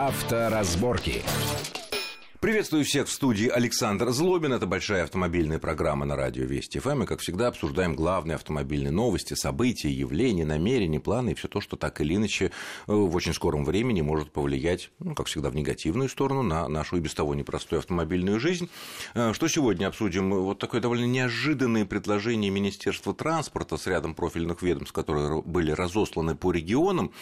Авторазборки. Приветствую всех в студии Александр Злобин. Это большая автомобильная программа на радио Вести ФМ. И, как всегда, обсуждаем главные автомобильные новости, события, явления, намерения, планы и все то, что так или иначе э, в очень скором времени может повлиять, ну, как всегда, в негативную сторону на нашу и без того непростую автомобильную жизнь. Э, что сегодня обсудим? Вот такое довольно неожиданное предложение Министерства транспорта с рядом профильных ведомств, которые были разосланы по регионам,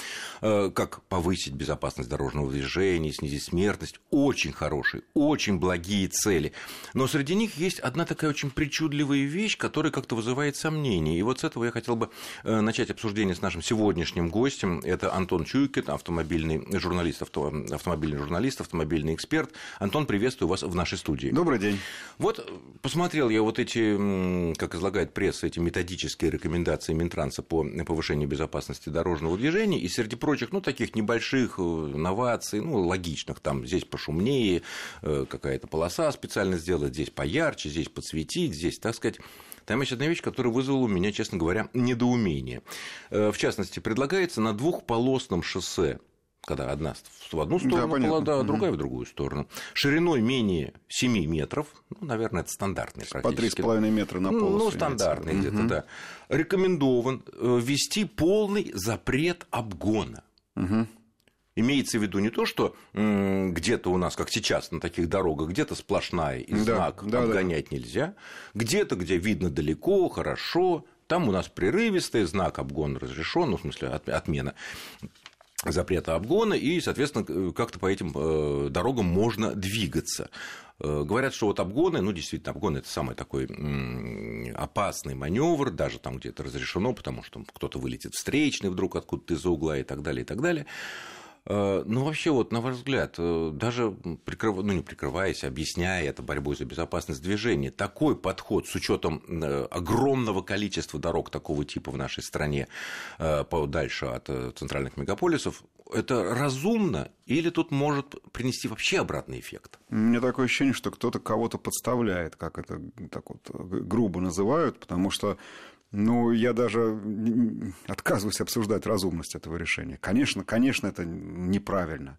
э, как повысить безопасность дорожного движения, снизить смертность. Очень хороший, очень благие цели. Но среди них есть одна такая очень причудливая вещь, которая как-то вызывает сомнения. И вот с этого я хотел бы э, начать обсуждение с нашим сегодняшним гостем. Это Антон Чуйкин, автомобильный журналист, авто, автомобильный журналист, автомобильный эксперт. Антон, приветствую вас в нашей студии. Добрый день. Вот посмотрел я вот эти, как излагает пресса, эти методические рекомендации Минтранса по повышению безопасности дорожного движения, и среди прочих, ну, таких небольших э, новаций, ну, логичных, там, здесь пошумнее, какая-то полоса специально сделать, здесь поярче, здесь подсветить, здесь, так сказать, там есть одна вещь, которая вызвала у меня, честно говоря, недоумение. Э, в частности, предлагается на двухполосном шоссе когда одна в одну сторону да, полоса, а другая в другую сторону. Шириной менее 7 метров, ну, наверное, это стандартный практически. По 3,5 метра на полосу. Ну, стандартный где-то, угу. да. Рекомендован э, ввести полный запрет обгона. Угу. Имеется в виду не то, что где-то у нас, как сейчас на таких дорогах, где-то сплошная и знак да, обгонять да. нельзя, где-то, где видно далеко, хорошо, там у нас прерывистый знак обгон разрешен, ну, в смысле, отмена запрета обгона, и, соответственно, как-то по этим э, дорогам можно двигаться. Э, говорят, что вот обгоны, ну, действительно, обгон это самый такой опасный маневр, даже там где-то разрешено, потому что кто-то вылетит встречный вдруг откуда-то из-за угла и так далее, и так далее. Э, ну, вообще, вот, на ваш взгляд, э, даже прикрыв... ну, не прикрываясь, объясняя это борьбой за безопасность движения, такой подход с учетом э, огромного количества дорог такого типа в нашей стране подальше от центральных мегаполисов, это разумно или тут может принести вообще обратный эффект? У меня такое ощущение, что кто-то кого-то подставляет, как это так вот грубо называют, потому что ну, я даже отказываюсь обсуждать разумность этого решения. Конечно, конечно, это неправильно.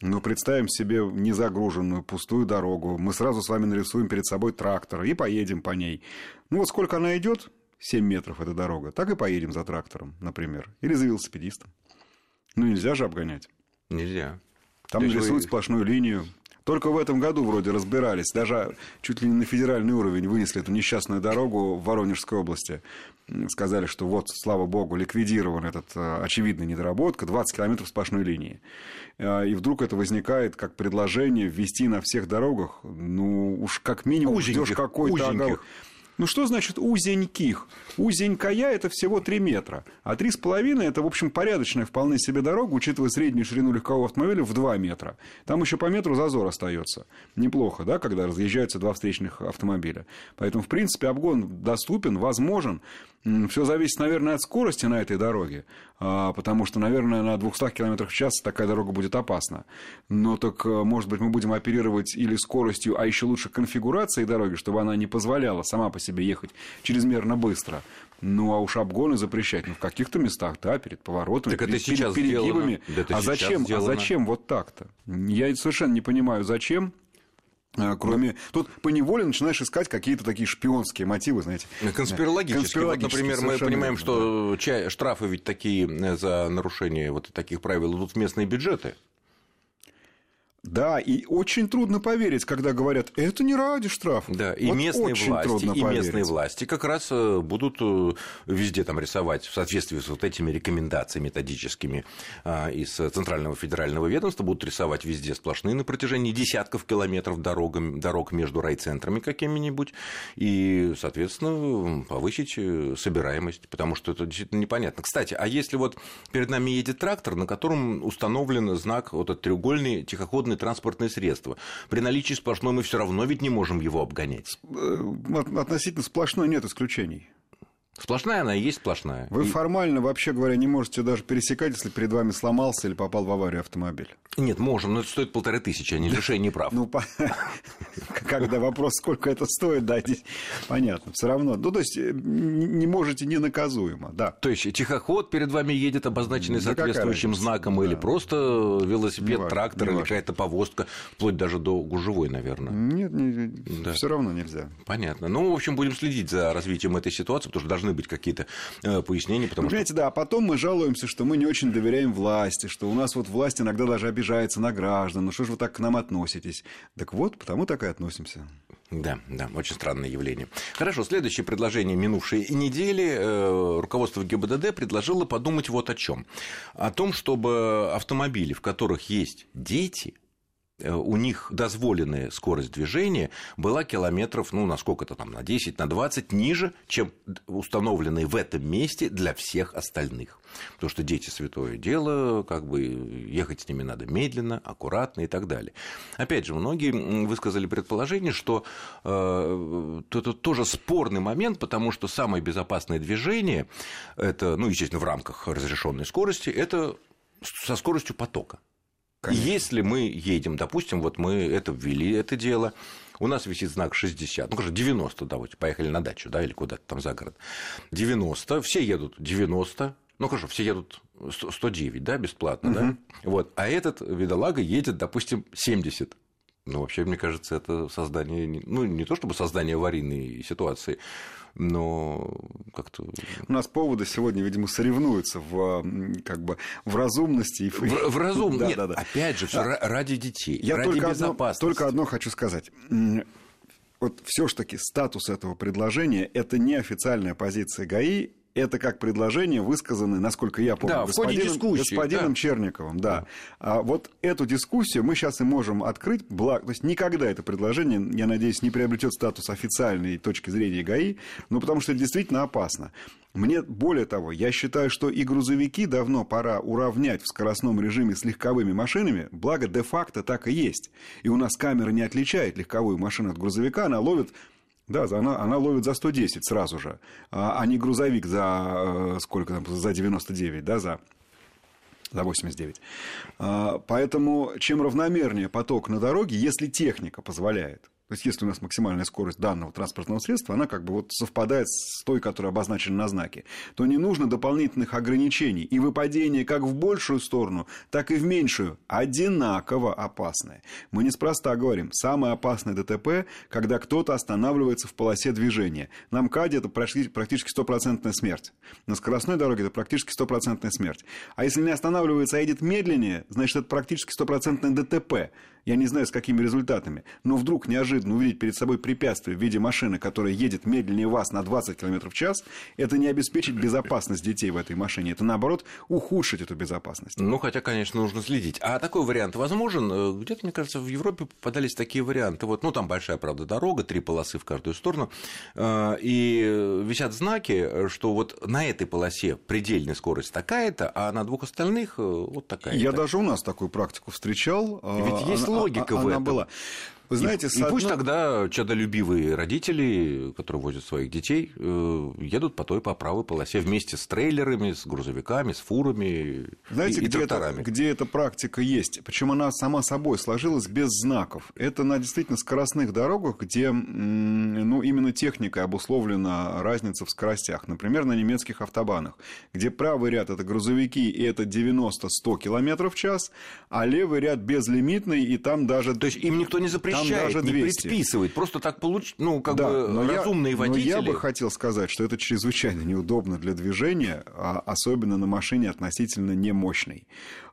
Но представим себе незагруженную пустую дорогу. Мы сразу с вами нарисуем перед собой трактор и поедем по ней. Ну, вот сколько она идет, 7 метров эта дорога, так и поедем за трактором, например. Или за велосипедистом. Ну, нельзя же обгонять. Нельзя. Там нарисуют вы... сплошную линию. Только в этом году вроде разбирались, даже чуть ли не на федеральный уровень вынесли эту несчастную дорогу в Воронежской области. Сказали, что вот, слава богу, ликвидирован этот э, очевидная недоработка, 20 километров сплошной линии. Э, и вдруг это возникает как предложение ввести на всех дорогах, ну уж как минимум ждешь какой-то... Ну, что значит узеньких? Узенькая – это всего 3 метра, а 3,5 – это, в общем, порядочная вполне себе дорога, учитывая среднюю ширину легкового автомобиля в 2 метра. Там еще по метру зазор остается. Неплохо, да, когда разъезжаются два встречных автомобиля. Поэтому, в принципе, обгон доступен, возможен. Все зависит, наверное, от скорости на этой дороге, а, потому что, наверное, на 200 км в час такая дорога будет опасна. Но так, э, может быть, мы будем оперировать или скоростью, а еще лучше конфигурацией дороги, чтобы она не позволяла сама по себе ехать чрезмерно быстро. Ну, а уж обгоны запрещать, ну, в каких-то местах, да, перед поворотами, так перед, это сейчас перегибами. Это а зачем, а зачем вот так-то? Я совершенно не понимаю, зачем. А, кроме... Тут поневоле начинаешь искать какие-то такие шпионские мотивы, знаете. Конспирологические. Конспирологические вот, например, мы понимаем, верно, что да. штрафы ведь такие э, за нарушение вот таких правил идут в местные бюджеты. Да, и очень трудно поверить, когда говорят, это не ради штрафа. Да, и вот местные власти, и местные власти как раз э, будут э, везде там рисовать в соответствии с вот этими рекомендациями методическими а, из Центрального федерального ведомства, будут рисовать везде сплошные на протяжении десятков километров дорог, дорог между райцентрами какими-нибудь, и, соответственно, повысить э, собираемость, потому что это действительно непонятно. Кстати, а если вот перед нами едет трактор, на котором установлен знак вот этот треугольный тихоходный свободное транспортное средство. При наличии сплошной мы все равно ведь не можем его обгонять. Э, относительно сплошной нет исключений. Сплошная она и есть сплошная. Вы и... формально, вообще говоря, не можете даже пересекать, если перед вами сломался или попал в аварию автомобиль. Нет, можем, но это стоит полторы тысячи, а не лишение прав. Ну, когда вопрос, сколько это стоит, да, здесь понятно. Все равно. Ну, то есть, э, не можете ненаказуемо, да. То есть, тихоход перед вами едет, обозначенный соответствующим знаком, или просто велосипед, трактор, или какая-то повозка, вплоть даже до гужевой, наверное. Нет, все равно нельзя. Понятно. Ну, в общем, будем следить за развитием этой ситуации, потому что должны быть какие-то э, пояснения. Потому Понимаете, да, а потом мы жалуемся, что мы не очень доверяем власти, что у нас вот власть иногда даже обижается на граждан. Ну что же вы так к нам относитесь? Так вот, потому так и относимся. Да, да, очень странное явление. Хорошо, следующее предложение минувшей недели. Э, руководство ГИБДД предложило подумать вот о чем. О том, чтобы автомобили, в которых есть дети, у них дозволенная скорость движения была километров, ну, на сколько-то там, на 10, на 20 ниже, чем установленные в этом месте для всех остальных. Потому что дети святое дело, как бы ехать с ними надо медленно, аккуратно и так далее. Опять же, многие высказали предположение, что э, это тоже спорный момент, потому что самое безопасное движение, это, ну, естественно, в рамках разрешенной скорости, это со скоростью потока. Конечно. Если мы едем, допустим, вот мы это ввели, это дело, у нас висит знак 60, ну, конечно, 90, давайте, поехали на дачу, да, или куда-то там за город. 90, все едут 90, ну, хорошо, все едут 109, да, бесплатно, угу. да? Вот, а этот видолага едет, допустим, 70. Ну, вообще, мне кажется, это создание, ну, не то чтобы создание аварийной ситуации, но как-то... У нас поводы сегодня, видимо, соревнуются в, как бы, в разумности. В, в разум... да, Нет, да, да. опять же, все да. ради детей, Я ради только безопасности. Одно, только одно хочу сказать. Вот все-таки статус этого предложения – это не официальная позиция ГАИ, это как предложение, высказанное, насколько я помню, да, господином, господином да. Черниковым. Да. да. А вот эту дискуссию мы сейчас и можем открыть. Благ... То есть никогда это предложение, я надеюсь, не приобретет статус официальной точки зрения ГАИ, ну, потому что это действительно опасно. Мне более того, я считаю, что и грузовики давно пора уравнять в скоростном режиме с легковыми машинами, благо де-факто так и есть. И у нас камера не отличает легковую машину от грузовика, она ловит да, она, она ловит за 110 сразу же, а, а не грузовик за э, сколько там, за 99, да, за за 89. А, поэтому чем равномернее поток на дороге, если техника позволяет, то есть, если у нас максимальная скорость данного транспортного средства, она как бы вот совпадает с той, которая обозначена на знаке, то не нужно дополнительных ограничений. И выпадение как в большую сторону, так и в меньшую одинаково опасное. Мы неспроста говорим, самое опасное ДТП, когда кто-то останавливается в полосе движения. На МКАДе это практически стопроцентная смерть. На скоростной дороге это практически стопроцентная смерть. А если не останавливается, а едет медленнее, значит, это практически стопроцентное ДТП. Я не знаю, с какими результатами. Но вдруг неожиданно увидеть перед собой препятствие в виде машины, которая едет медленнее вас на 20 км в час, это не обеспечить безопасность детей в этой машине. Это, наоборот, ухудшить эту безопасность. Ну, хотя, конечно, нужно следить. А такой вариант возможен? Э, где-то, мне кажется, в Европе попадались такие варианты. Вот, ну, там большая, правда, дорога, три полосы в каждую сторону. Э, и висят знаки, что вот на этой полосе предельная скорость такая-то, а на двух остальных э, вот такая-то. Я даже у нас такую практику встречал. Ведь есть логика а, в этом. была. Вы знаете, и, и пусть тогда чадолюбивые родители, которые возят своих детей, э, едут по той по правой полосе вместе с трейлерами, с грузовиками, с фурами знаете, и, и где тракторами. Это, где эта практика есть? Причем она сама собой сложилась без знаков. Это на действительно скоростных дорогах, где ну, именно техникой обусловлена разница в скоростях. Например, на немецких автобанах, где правый ряд это грузовики, и это 90-100 км в час, а левый ряд безлимитный, и там даже... То есть им никто не запрещает запрещает, даже 200. не предписывает. Просто так получ... ну, как да, бы но разумные я, водители. Но я бы хотел сказать, что это чрезвычайно неудобно для движения, а особенно на машине относительно немощной.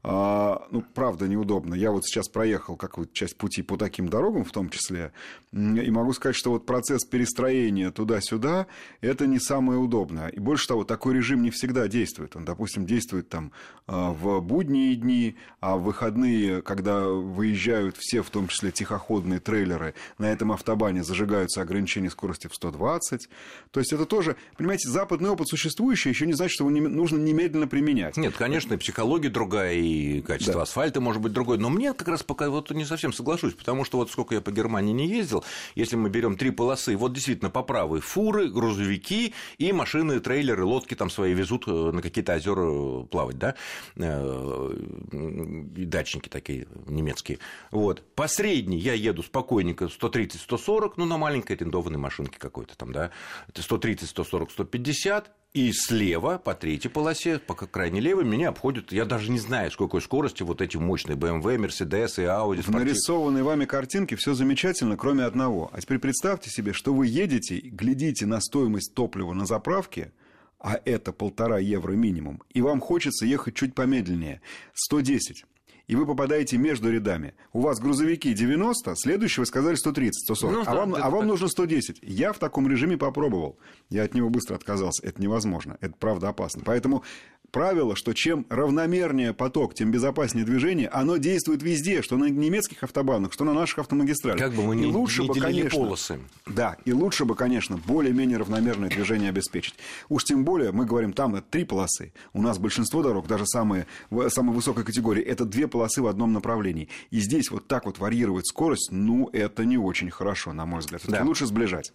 А, ну, правда, неудобно. Я вот сейчас проехал какую-то часть пути по таким дорогам, в том числе, и могу сказать, что вот процесс перестроения туда-сюда – это не самое удобное. И больше того, такой режим не всегда действует. Он, допустим, действует там а, в будние дни, а в выходные, когда выезжают все, в том числе тихоходные груженные трейлеры на этом автобане зажигаются ограничения скорости в 120. То есть это тоже, понимаете, западный опыт существующий еще не значит, что его нужно немедленно применять. Нет, конечно, и психология другая, и качество да. асфальта может быть другое. Но мне как раз пока вот не совсем соглашусь, потому что вот сколько я по Германии не ездил, если мы берем три полосы, вот действительно по правой фуры, грузовики и машины, трейлеры, лодки там свои везут э, на какие-то озера плавать, да, э, дачники такие немецкие. Вот. По средней я еду спокойненько 130-140, ну, на маленькой арендованной машинке какой-то там, да, 130, 140, 150, и слева по третьей полосе, по крайней левой, меня обходят, я даже не знаю, с какой скорости вот эти мощные BMW, Mercedes и Audi. В нарисованной вами картинке все замечательно, кроме одного. А теперь представьте себе, что вы едете, глядите на стоимость топлива на заправке, а это полтора евро минимум, и вам хочется ехать чуть помедленнее, 110 и вы попадаете между рядами. У вас грузовики 90, следующего сказали 130, 140, ну, а, вам, а вам нужно 110. Я в таком режиме попробовал. Я от него быстро отказался. Это невозможно. Это правда опасно. Поэтому правило, что чем равномернее поток, тем безопаснее движение, оно действует везде, что на немецких автобанах, что на наших автомагистралях. Как бы мы и не, лучше не бы, конечно, полосы. Да, и лучше бы, конечно, более-менее равномерное движение обеспечить. Уж тем более, мы говорим, там это три полосы. У нас большинство дорог, даже самые, самой высокой категории, это две полосы в одном направлении. И здесь вот так вот варьировать скорость, ну, это не очень хорошо, на мой взгляд. Да. Лучше сближать.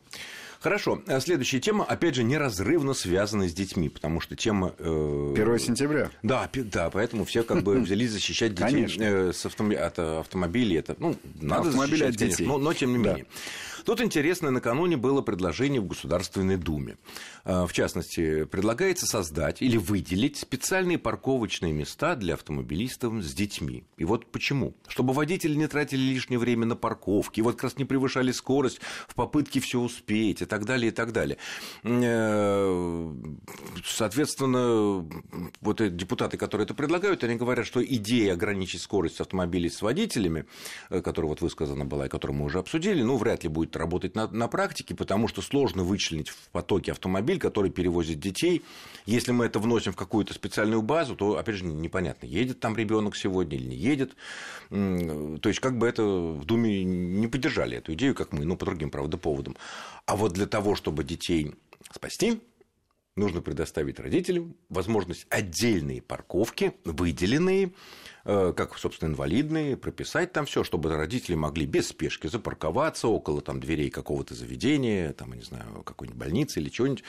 Хорошо. А следующая тема, опять же, неразрывно связана с детьми, потому что тема... Э... 1 сентября. Да, да, поэтому все как бы взялись защищать детей э, с автом... от автомобилей. Это, ну, надо Автомобили защищать, от детей. конечно, но, но тем не менее. Тут интересно, накануне было предложение в Государственной Думе. А, в частности, предлагается создать или выделить специальные парковочные места для автомобилистов с детьми. И вот почему. Чтобы водители не тратили лишнее время на парковки, вот как раз не превышали скорость в попытке все успеть и так далее, и так далее. Э, соответственно, вот депутаты, которые это предлагают, они говорят, что идея ограничить скорость автомобилей с водителями, э, которая вот высказана была и которую мы уже обсудили, ну, вряд ли будет будет работать на, на практике, потому что сложно вычленить в потоке автомобиль, который перевозит детей. Если мы это вносим в какую-то специальную базу, то, опять же, непонятно, едет там ребенок сегодня или не едет. То есть, как бы это в Думе не поддержали эту идею, как мы, ну, по другим, правда, поводам. А вот для того, чтобы детей спасти, нужно предоставить родителям возможность отдельные парковки, выделенные, Э, как, собственно, инвалидные, прописать там все, чтобы родители могли без спешки запарковаться около там, дверей какого-то заведения, там, я не знаю, какой-нибудь больницы или чего-нибудь.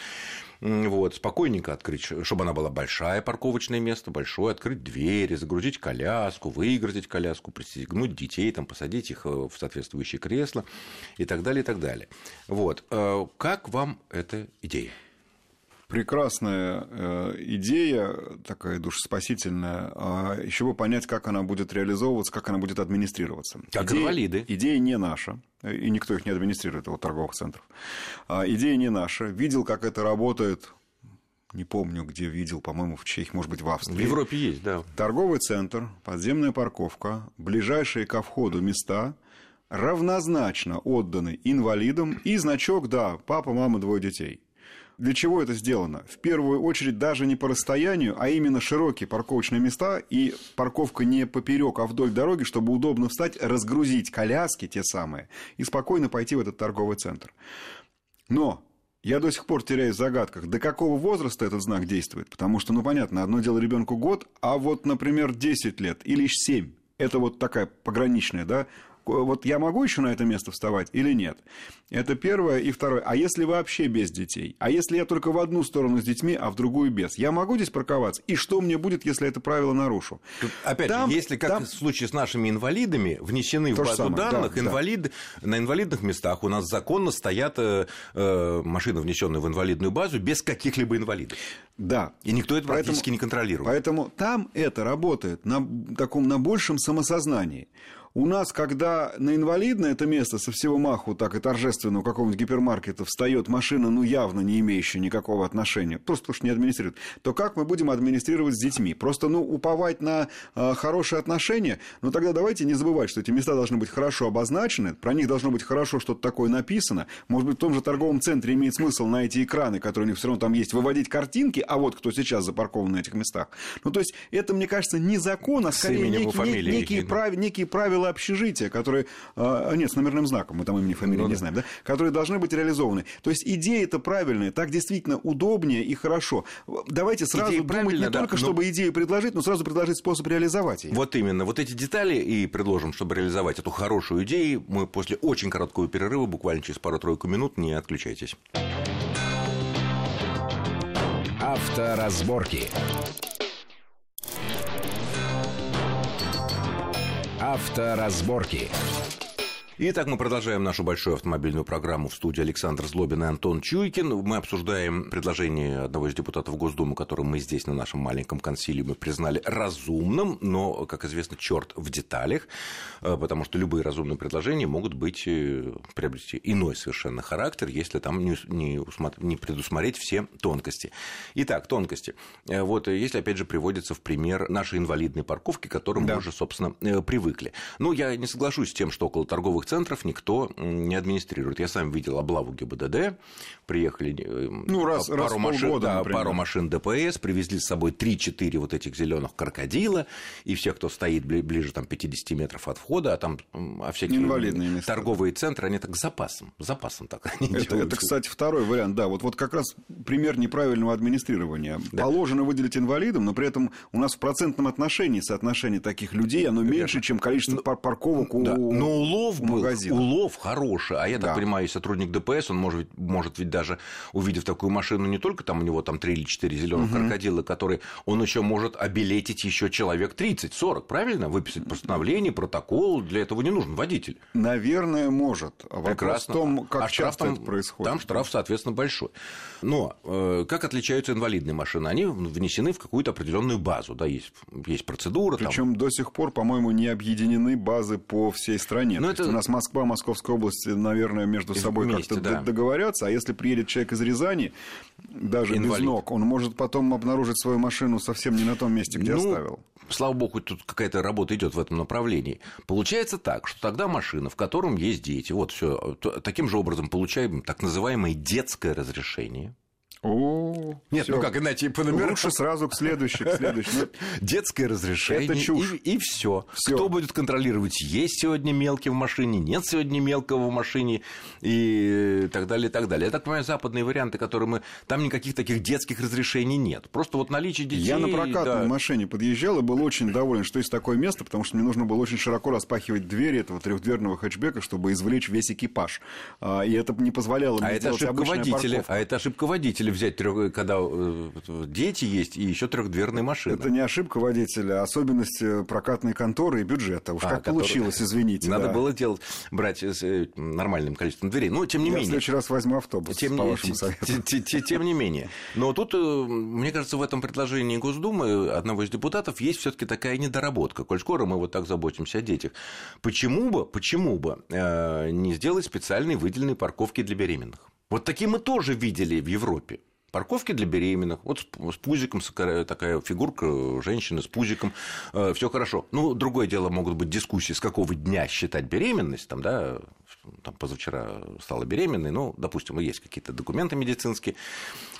Вот, спокойненько открыть, чтобы она была большая парковочное место, большое, открыть двери, загрузить коляску, выгрузить коляску, пристегнуть детей, там, посадить их э, в соответствующее кресло и так далее, и так далее. Вот. Э, как вам эта идея? Прекрасная э, идея, такая душеспасительная. А еще бы понять, как она будет реализовываться, как она будет администрироваться. Как идея, инвалиды. Идея не наша, и никто их не администрирует, вот торговых центров. А, идея не наша. Видел, как это работает не помню, где видел, по-моему, в Чехии, может быть, в Австрии. В Европе есть, да. Торговый центр, подземная парковка, ближайшие ко входу места равнозначно отданы инвалидам и значок, да, папа, мама, двое детей. Для чего это сделано? В первую очередь даже не по расстоянию, а именно широкие парковочные места и парковка не поперек, а вдоль дороги, чтобы удобно встать, разгрузить коляски те самые и спокойно пойти в этот торговый центр. Но я до сих пор теряюсь в загадках, до какого возраста этот знак действует. Потому что, ну, понятно, одно дело ребенку год, а вот, например, 10 лет или 7. Это вот такая пограничная, да, вот я могу еще на это место вставать или нет? Это первое. И второе. А если вообще без детей? А если я только в одну сторону с детьми, а в другую без? Я могу здесь парковаться? И что мне будет, если это правило нарушу? Тут, опять там, же, если, как там... в случае с нашими инвалидами, внесены То в базу самое, данных, да, инвалид... да. на инвалидных местах у нас законно стоят э, э, машины, внесенные в инвалидную базу, без каких-либо инвалидов. Да. И никто это поэтому, практически не контролирует. Поэтому там это работает на таком на большем самосознании. У нас, когда на инвалидное это место со всего маху так и торжественно у какого-нибудь гипермаркета встает машина, ну, явно не имеющая никакого отношения, просто что не администрирует, то как мы будем администрировать с детьми? Просто, ну, уповать на э, хорошие отношения? Ну, тогда давайте не забывать, что эти места должны быть хорошо обозначены, про них должно быть хорошо что-то такое написано. Может быть, в том же торговом центре имеет смысл на эти экраны, которые у них все равно там есть, выводить картинки, а вот кто сейчас запаркован на этих местах. Ну, то есть, это, мне кажется, не закон, а скорее некие, некие, прав, некие правила целое общежитие, которое... А, нет, с номерным знаком, мы там имени, фамилии ну, не да. знаем, да? Которые должны быть реализованы. То есть идея это правильная, так действительно удобнее и хорошо. Давайте сразу Идея думать не да, только, но... чтобы идею предложить, но сразу предложить способ реализовать ее. Вот именно. Вот эти детали и предложим, чтобы реализовать эту хорошую идею. Мы после очень короткого перерыва, буквально через пару-тройку минут, не отключайтесь. Авторазборки. Авторазборки. Итак, мы продолжаем нашу большую автомобильную программу в студии Александр Злобин и Антон Чуйкин. Мы обсуждаем предложение одного из депутатов Госдумы, которое мы здесь на нашем маленьком консилиуме признали разумным, но, как известно, черт в деталях, э, потому что любые разумные предложения могут быть э, приобрести иной совершенно характер, если там не, не, не предусмотреть все тонкости. Итак, тонкости. Э, вот если, опять же, приводится в пример наши инвалидные парковки, к которым да. мы уже, собственно, привыкли. Ну, я не соглашусь с тем, что около торговых торговых центров никто не администрирует. Я сам видел облаву ГИБДД, приехали э, ну, раз, пару, раз машин, полгода, да, пару машин ДПС, привезли с собой 3-4 вот этих зеленых крокодила, и все, кто стоит ближе там, 50 метров от входа, а там а всякие Инвалидные места, торговые центры, они так запасом, запасом так они это, это, кстати, второй вариант, да, вот, вот как раз пример неправильного администрирования. Да. Положено выделить инвалидам, но при этом у нас в процентном отношении соотношение таких людей, оно меньше, чем количество ну, парковок у, да. Но улов у магазина. улов хороший, а я так да. понимаю, сотрудник ДПС, он может, может ведь даже, увидев такую машину, не только там у него там 3 или 4 зеленых угу. крокодила, которые он еще может обелетить еще человек 30-40, правильно? Выписать постановление, протокол, для этого не нужен водитель. Наверное, может. А Прекрасно. в том, как а часто там, это происходит. Там штраф, соответственно, большой. Но э, как отличаются инвалидные машины? Они внесены в какую-то определенную базу, да, есть, есть процедура. Причем там... до сих пор, по-моему, не объединены базы по всей стране. Но это... У нас Москва, Московская область, наверное, между собой как-то да. договорятся, а если приедет человек из Рязани, даже Инвалид. без ног, он может потом обнаружить свою машину совсем не на том месте, где ну, оставил. Слава богу, тут какая-то работа идет в этом направлении. Получается так, что тогда машина, в котором есть дети, вот все, таким же образом получаем так называемое детское разрешение. О, Нет, всё. ну как иначе по номерам. Лучше сразу к следующей, к следующей. Ну, Детское разрешение. Это чушь. И, и все. Кто будет контролировать, есть сегодня мелкий в машине, нет сегодня мелкого в машине и так далее, и так далее. Я так понимаю, западные варианты, которые мы... Там никаких таких детских разрешений нет. Просто вот наличие детей... Я на прокатной да. машине подъезжал и был очень доволен, что есть такое место, потому что мне нужно было очень широко распахивать двери этого трехдверного хэтчбека, чтобы извлечь весь экипаж. А, и это не позволяло мне а это ошибка водителя. А это ошибка водителя взять трех, когда э, дети есть и еще трехдверные машины. Это не ошибка водителя, а особенность э, прокатной конторы и бюджета. Уж а, как который... получилось, извините. Надо да. было делать, брать с э, нормальным количеством дверей. Но тем не Я менее. в следующий раз возьму автобус, тем, по вашему совету. Тем не менее. Но тут, мне кажется, в этом предложении Госдумы одного из депутатов есть все-таки такая недоработка. Коль скоро мы вот так заботимся о детях. Почему бы, почему бы не сделать специальные выделенные парковки для беременных? Вот такие мы тоже видели в Европе. Парковки для беременных, вот с пузиком, такая фигурка женщины с пузиком, э, все хорошо. Ну, другое дело могут быть дискуссии, с какого дня считать беременность, там, да, там позавчера стала беременной, ну, допустим, есть какие-то документы медицинские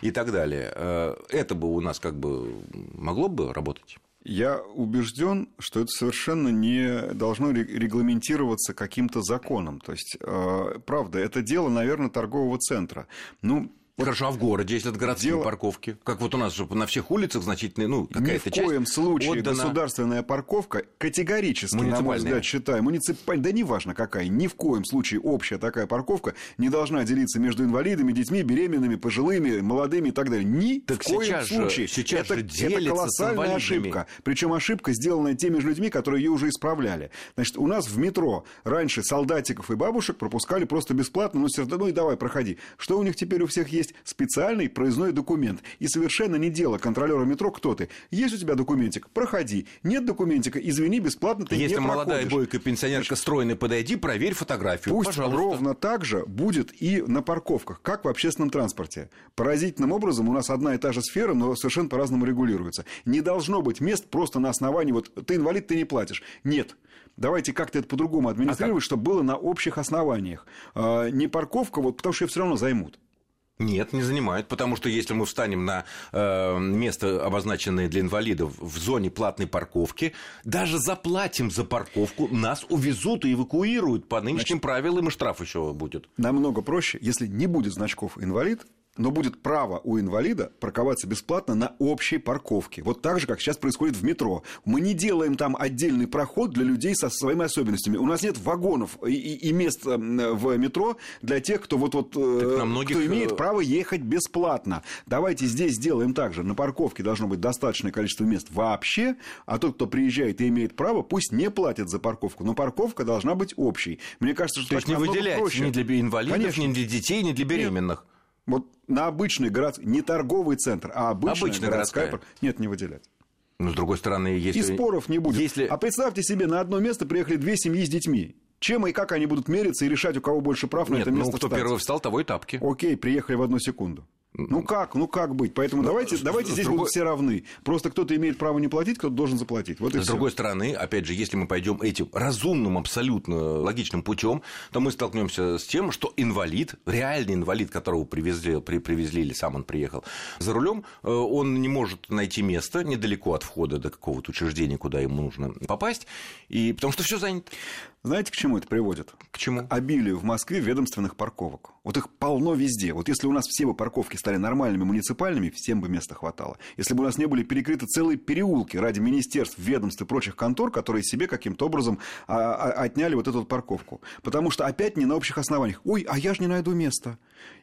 и так далее. Э, это бы у нас как бы могло бы работать? Я убежден, что это совершенно не должно регламентироваться каким-то законом. То есть, э, правда, это дело, наверное, торгового центра. Ну, Хорошо, а в городе, если это городские Дело... парковки? Как вот у нас же на всех улицах значительные, ну, какая-то часть... Ни в коем случае отдана... государственная парковка категорически, на мой взгляд, считаю, муниципальная, да неважно какая, ни в коем случае общая такая парковка не должна делиться между инвалидами, детьми, беременными, пожилыми, молодыми и так далее. Ни так в коем случае. Же, сейчас это, же это колоссальная ошибка. Причем ошибка, сделанная теми же людьми, которые ее уже исправляли. Значит, у нас в метро раньше солдатиков и бабушек пропускали просто бесплатно, ну, ну и давай, проходи. Что у них теперь у всех есть? Есть специальный проездной документ. И совершенно не дело контролера метро, кто ты. Есть у тебя документик, проходи. Нет документика, извини, бесплатно ты Если не молодая проходишь. бойкая пенсионерка стройная, подойди, проверь фотографию. Пусть Пожалуйста. ровно так же будет и на парковках, как в общественном транспорте. Поразительным образом у нас одна и та же сфера, но совершенно по-разному регулируется. Не должно быть мест просто на основании, вот ты инвалид, ты не платишь. Нет. Давайте как-то это по-другому администрировать, а чтобы было на общих основаниях. А, не парковка, вот, потому что ее все равно займут. Нет, не занимают, потому что если мы встанем на э, место, обозначенное для инвалидов в зоне платной парковки, даже заплатим за парковку, нас увезут и эвакуируют по нынешним Значит, правилам, и штраф еще будет. Намного проще, если не будет значков инвалид, но будет право у инвалида парковаться бесплатно на общей парковке. Вот так же, как сейчас происходит в метро. Мы не делаем там отдельный проход для людей со своими особенностями. У нас нет вагонов и, и мест в метро для тех, кто, вот, вот, э, многих... кто имеет э, право ехать бесплатно. Давайте здесь сделаем так же. На парковке должно быть достаточное количество мест вообще, а тот, кто приезжает и имеет право, пусть не платит за парковку. Но парковка должна быть общей. Мне кажется, что То есть не выделять проще. ни для инвалидов, Конечно. ни для детей, ни для беременных. Нет. Вот на обычный город, не торговый центр, а обычная, обычная городская, городская. Нет, не выделять. Но с другой стороны, если... И споров не будет. Если... А представьте себе, на одно место приехали две семьи с детьми. Чем и как они будут мериться и решать, у кого больше прав Нет, на это место ну, кто встать? первый встал, того и тапки. Окей, приехали в одну секунду. Ну как, ну как быть? Поэтому ну, давайте, с, давайте с здесь другой... будут все равны. Просто кто-то имеет право не платить, кто-то должен заплатить. Вот с все. другой стороны, опять же, если мы пойдем этим разумным, абсолютно логичным путем, то мы столкнемся с тем, что инвалид, реальный инвалид, которого привезли, при, привезли или сам он приехал за рулем, э, он не может найти место недалеко от входа до какого-то учреждения, куда ему нужно попасть, и потому что все занято. Знаете, к чему это приводит? К чему? К обилию в Москве ведомственных парковок. Вот их полно везде. Вот если у нас все бы парковки стали нормальными муниципальными, всем бы места хватало. Если бы у нас не были перекрыты целые переулки ради министерств, ведомств и прочих контор, которые себе каким-то образом а, а, отняли вот эту вот парковку. Потому что опять не на общих основаниях. Ой, а я же не найду места.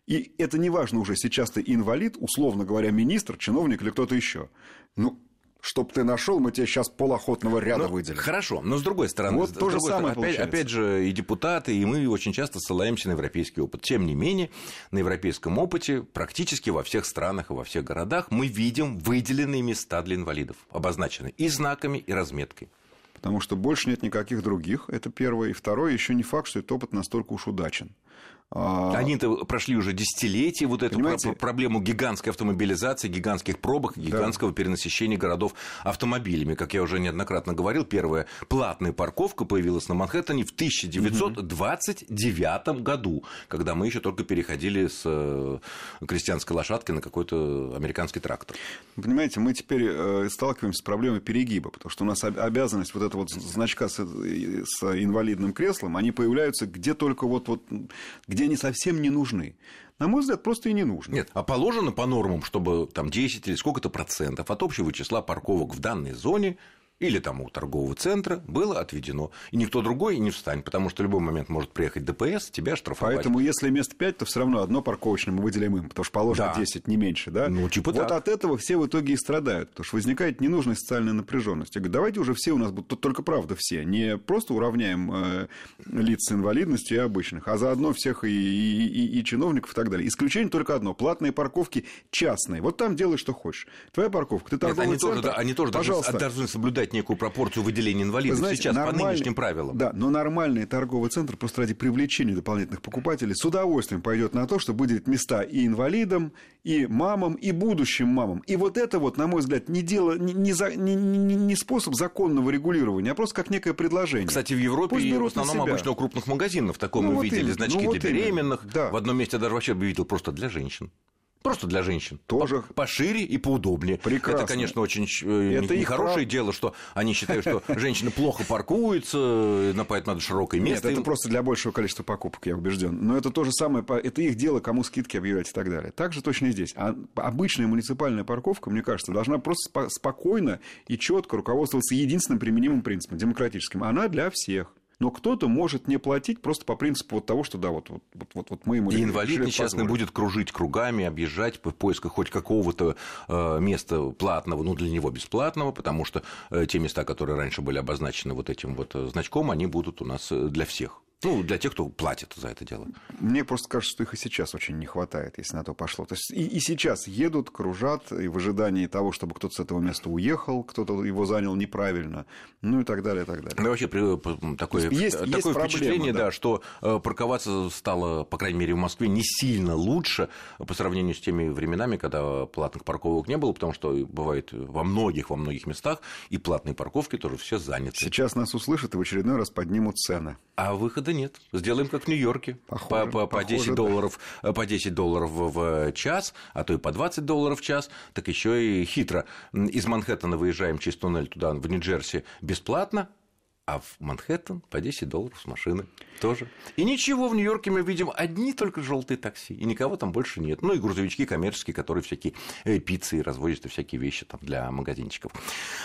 И это не важно уже, сейчас ты инвалид, условно говоря, министр, чиновник или кто-то еще. Ну, Чтоб ты нашел, мы тебе сейчас полохотного ряда ну, выделим. Хорошо, но с другой стороны, вот то же самое опять, опять же, и депутаты, и мы очень часто ссылаемся на европейский опыт. Тем не менее, на европейском опыте практически во всех странах и во всех городах мы видим выделенные места для инвалидов, обозначенные и знаками, и разметкой. Потому что больше нет никаких других, это первое. И второе, еще не факт, что этот опыт настолько уж удачен. А, Они-то прошли уже десятилетия вот эту Понимаете? проблему гигантской автомобилизации, гигантских пробок, гигантского да. перенасыщения городов автомобилями. Как я уже неоднократно говорил, первая платная парковка появилась на Манхэттене в 1929 угу. году, когда мы еще только переходили с э, крестьянской лошадки на какой-то американский трактор. Понимаете, мы теперь э, сталкиваемся с проблемой перегиба, потому что у нас обязанность вот этого вот значка с, с инвалидным креслом, они появляются где только вот, вот где где они совсем не нужны. На мой взгляд, просто и не нужно. Нет, а положено по нормам, чтобы там 10 или сколько-то процентов от общего числа парковок в данной зоне или там у торгового центра было отведено. И никто другой не встанет, потому что в любой момент может приехать ДПС, тебя штрафовать. Поэтому, если мест 5, то все равно одно парковочное мы выделяем им, потому что положено да. 10, не меньше, да? Ну, типа Вот так. от этого все в итоге и страдают, потому что возникает ненужная социальная напряженность. Я говорю, давайте уже все у нас будут, тут только правда все, не просто уравняем э, лиц с инвалидностью и обычных, а заодно всех и, и, и, и чиновников и так далее. Исключение только одно, платные парковки частные. Вот там делай, что хочешь. Твоя парковка, ты торговый Нет, они центр, тоже, они тоже пожалуйста. должны соблюдать соблюдать некую пропорцию выделения инвалидов знаете, сейчас по нынешним правилам. Да, но нормальный торговый центр просто ради привлечения дополнительных покупателей с удовольствием пойдет на то, чтобы выделить места и инвалидам, и мамам, и будущим мамам. И вот это вот, на мой взгляд, не, дело, не, не, за, не, не, не способ законного регулирования, а просто как некое предложение. Кстати, в Европе и в основном обычно у крупных магазинов такое ну, мы вот видели. Именно. Значки ну, вот для беременных. Да. В одном месте даже вообще видел просто для женщин. Просто для женщин. Тоже. Пошире и поудобнее. Прекрасно. Это, конечно, очень э, Это нехорошее прав... дело, что они считают, что женщины плохо паркуются, поэтому надо широкое место. Нет, это просто для большего количества покупок, я убежден. Но это то же самое, это их дело, кому скидки объявлять и так далее. Так же точно и здесь. А обычная муниципальная парковка, мне кажется, должна просто спокойно и четко руководствоваться единственным применимым принципом, демократическим. Она для всех но кто-то может не платить просто по принципу вот того, что да, вот, вот, вот, вот мы ему... И инвалид несчастный будет кружить кругами, объезжать в поисках хоть какого-то э, места платного, ну, для него бесплатного, потому что э, те места, которые раньше были обозначены вот этим вот э, значком, они будут у нас для всех. Ну, для тех, кто платит за это дело. Мне просто кажется, что их и сейчас очень не хватает, если на то пошло. То есть и, и сейчас едут, кружат, и в ожидании того, чтобы кто-то с этого места уехал, кто-то его занял неправильно, ну и так далее, и так далее. Да, вообще такое, есть, такое есть впечатление, проблема, да. да, что э, парковаться стало, по крайней мере, в Москве не сильно лучше по сравнению с теми временами, когда платных парковок не было, потому что бывает во многих, во многих местах и платные парковки тоже все заняты. Сейчас нас услышат и в очередной раз поднимут цены. А выхода да нет. Сделаем как в Нью-Йорке. Похоже, по, по, по, 10 похоже, да. долларов, по 10 долларов в час, а то и по 20 долларов в час. Так еще и хитро. Из Манхэттена выезжаем через туннель туда, в Нью-Джерси, бесплатно, а в Манхэттен по 10 долларов с машины тоже. И ничего, в Нью-Йорке мы видим одни только желтые такси, и никого там больше нет. Ну и грузовички коммерческие, которые всякие э, пиццы развозят и всякие вещи там для магазинчиков.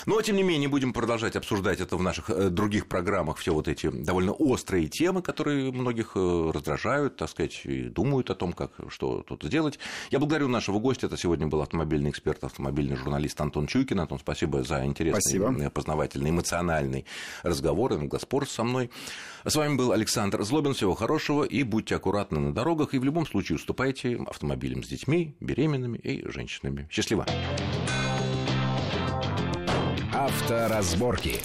Но, тем не менее, будем продолжать обсуждать это в наших э, других программах, все вот эти довольно острые темы, которые многих э, раздражают, так сказать, и думают о том, как, что тут сделать. Я благодарю нашего гостя, это сегодня был автомобильный эксперт, автомобильный журналист Антон Чуйкин. Антон, спасибо за интересный, Спасибо. познавательный, эмоциональный разговор, иногоспор со мной. С вами был Александр Злобин. Всего хорошего и будьте аккуратны на дорогах. И в любом случае уступайте автомобилям с детьми, беременными и женщинами. Счастливо! Авторазборки.